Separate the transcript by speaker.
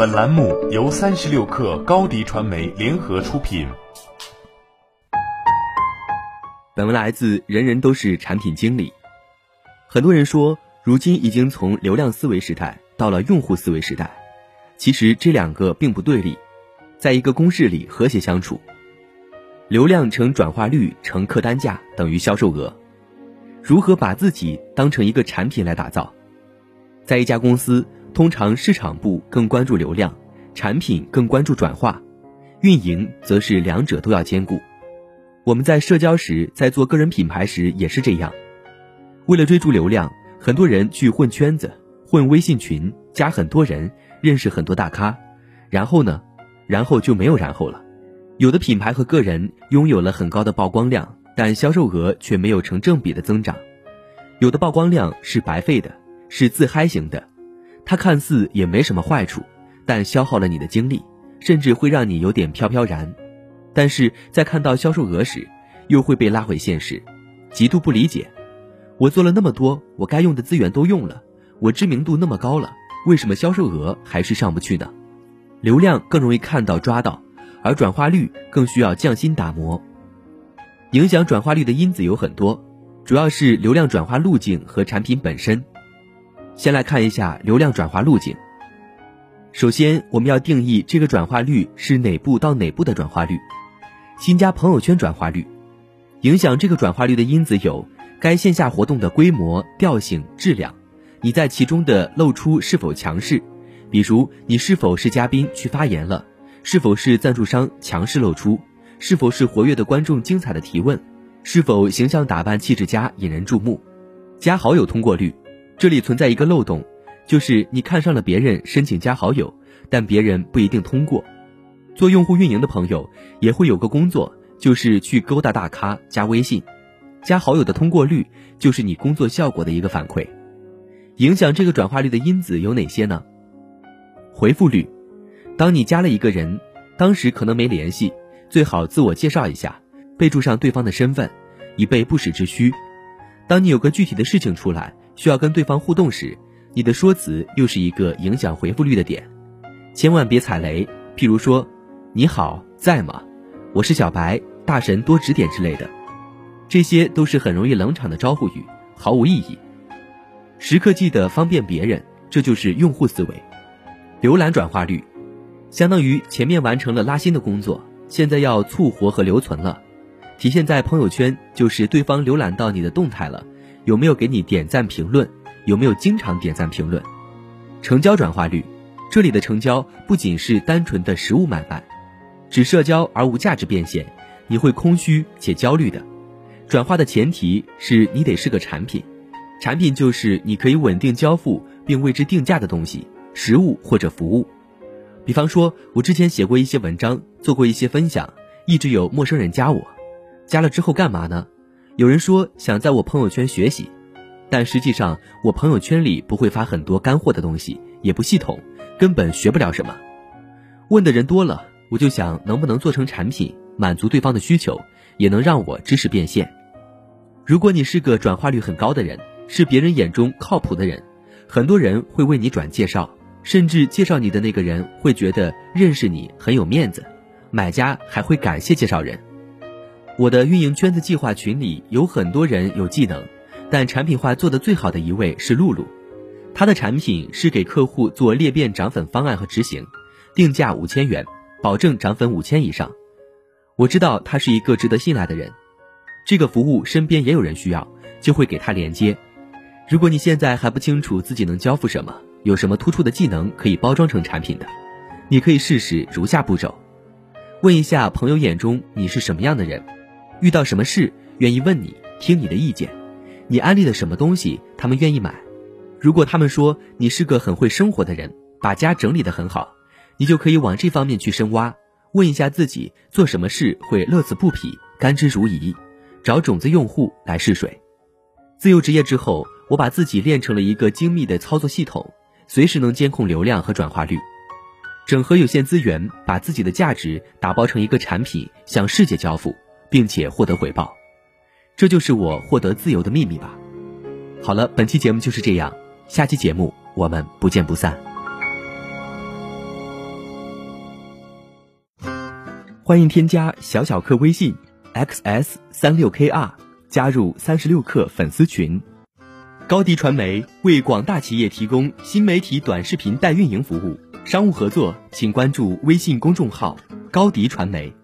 Speaker 1: 本栏目由三十六氪高低传媒联合出品。
Speaker 2: 本文来自《人人都是产品经理》。很多人说，如今已经从流量思维时代到了用户思维时代。其实这两个并不对立，在一个公式里和谐相处。流量乘转化率乘客单价等于销售额。如何把自己当成一个产品来打造？在一家公司，通常市场部更关注流量，产品更关注转化，运营则是两者都要兼顾。我们在社交时，在做个人品牌时也是这样。为了追逐流量，很多人去混圈子，混微信群，加很多人，认识很多大咖，然后呢，然后就没有然后了。有的品牌和个人拥有了很高的曝光量。但销售额却没有成正比的增长，有的曝光量是白费的，是自嗨型的，它看似也没什么坏处，但消耗了你的精力，甚至会让你有点飘飘然。但是在看到销售额时，又会被拉回现实，极度不理解。我做了那么多，我该用的资源都用了，我知名度那么高了，为什么销售额还是上不去呢？流量更容易看到抓到，而转化率更需要匠心打磨。影响转化率的因子有很多，主要是流量转化路径和产品本身。先来看一下流量转化路径。首先，我们要定义这个转化率是哪步到哪步的转化率。新加朋友圈转化率，影响这个转化率的因子有：该线下活动的规模、调性、质量，你在其中的露出是否强势，比如你是否是嘉宾去发言了，是否是赞助商强势露出。是否是活跃的观众？精彩的提问，是否形象打扮、气质佳、引人注目？加好友通过率，这里存在一个漏洞，就是你看上了别人，申请加好友，但别人不一定通过。做用户运营的朋友也会有个工作，就是去勾搭大咖加微信，加好友的通过率就是你工作效果的一个反馈。影响这个转化率的因子有哪些呢？回复率，当你加了一个人，当时可能没联系。最好自我介绍一下，备注上对方的身份，以备不时之需。当你有个具体的事情出来，需要跟对方互动时，你的说辞又是一个影响回复率的点。千万别踩雷，譬如说“你好，在吗？我是小白，大神多指点”之类的，这些都是很容易冷场的招呼语，毫无意义。时刻记得方便别人，这就是用户思维。浏览转化率，相当于前面完成了拉新的工作。现在要促活和留存了，体现在朋友圈就是对方浏览到你的动态了，有没有给你点赞评论，有没有经常点赞评论。成交转化率，这里的成交不仅是单纯的实物买卖，只社交而无价值变现，你会空虚且焦虑的。转化的前提是你得是个产品，产品就是你可以稳定交付并为之定价的东西，实物或者服务。比方说，我之前写过一些文章，做过一些分享，一直有陌生人加我，加了之后干嘛呢？有人说想在我朋友圈学习，但实际上我朋友圈里不会发很多干货的东西，也不系统，根本学不了什么。问的人多了，我就想能不能做成产品，满足对方的需求，也能让我知识变现。如果你是个转化率很高的人，是别人眼中靠谱的人，很多人会为你转介绍。甚至介绍你的那个人会觉得认识你很有面子，买家还会感谢介绍人。我的运营圈子计划群里有很多人有技能，但产品化做的最好的一位是露露，她的产品是给客户做裂变涨粉方案和执行，定价五千元，保证涨粉五千以上。我知道他是一个值得信赖的人，这个服务身边也有人需要，就会给他连接。如果你现在还不清楚自己能交付什么。有什么突出的技能可以包装成产品的？你可以试试如下步骤：问一下朋友眼中你是什么样的人，遇到什么事愿意问你听你的意见，你安利的什么东西他们愿意买。如果他们说你是个很会生活的人，把家整理得很好，你就可以往这方面去深挖，问一下自己做什么事会乐此不疲、甘之如饴，找种子用户来试水。自由职业之后，我把自己练成了一个精密的操作系统。随时能监控流量和转化率，整合有限资源，把自己的价值打包成一个产品，向世界交付，并且获得回报。这就是我获得自由的秘密吧。好了，本期节目就是这样，下期节目我们不见不散。欢迎添加小小客微信 xs 三六 kr，加入三十六课粉丝群。高迪传媒为广大企业提供新媒体短视频代运营服务，商务合作请关注微信公众号高迪传媒。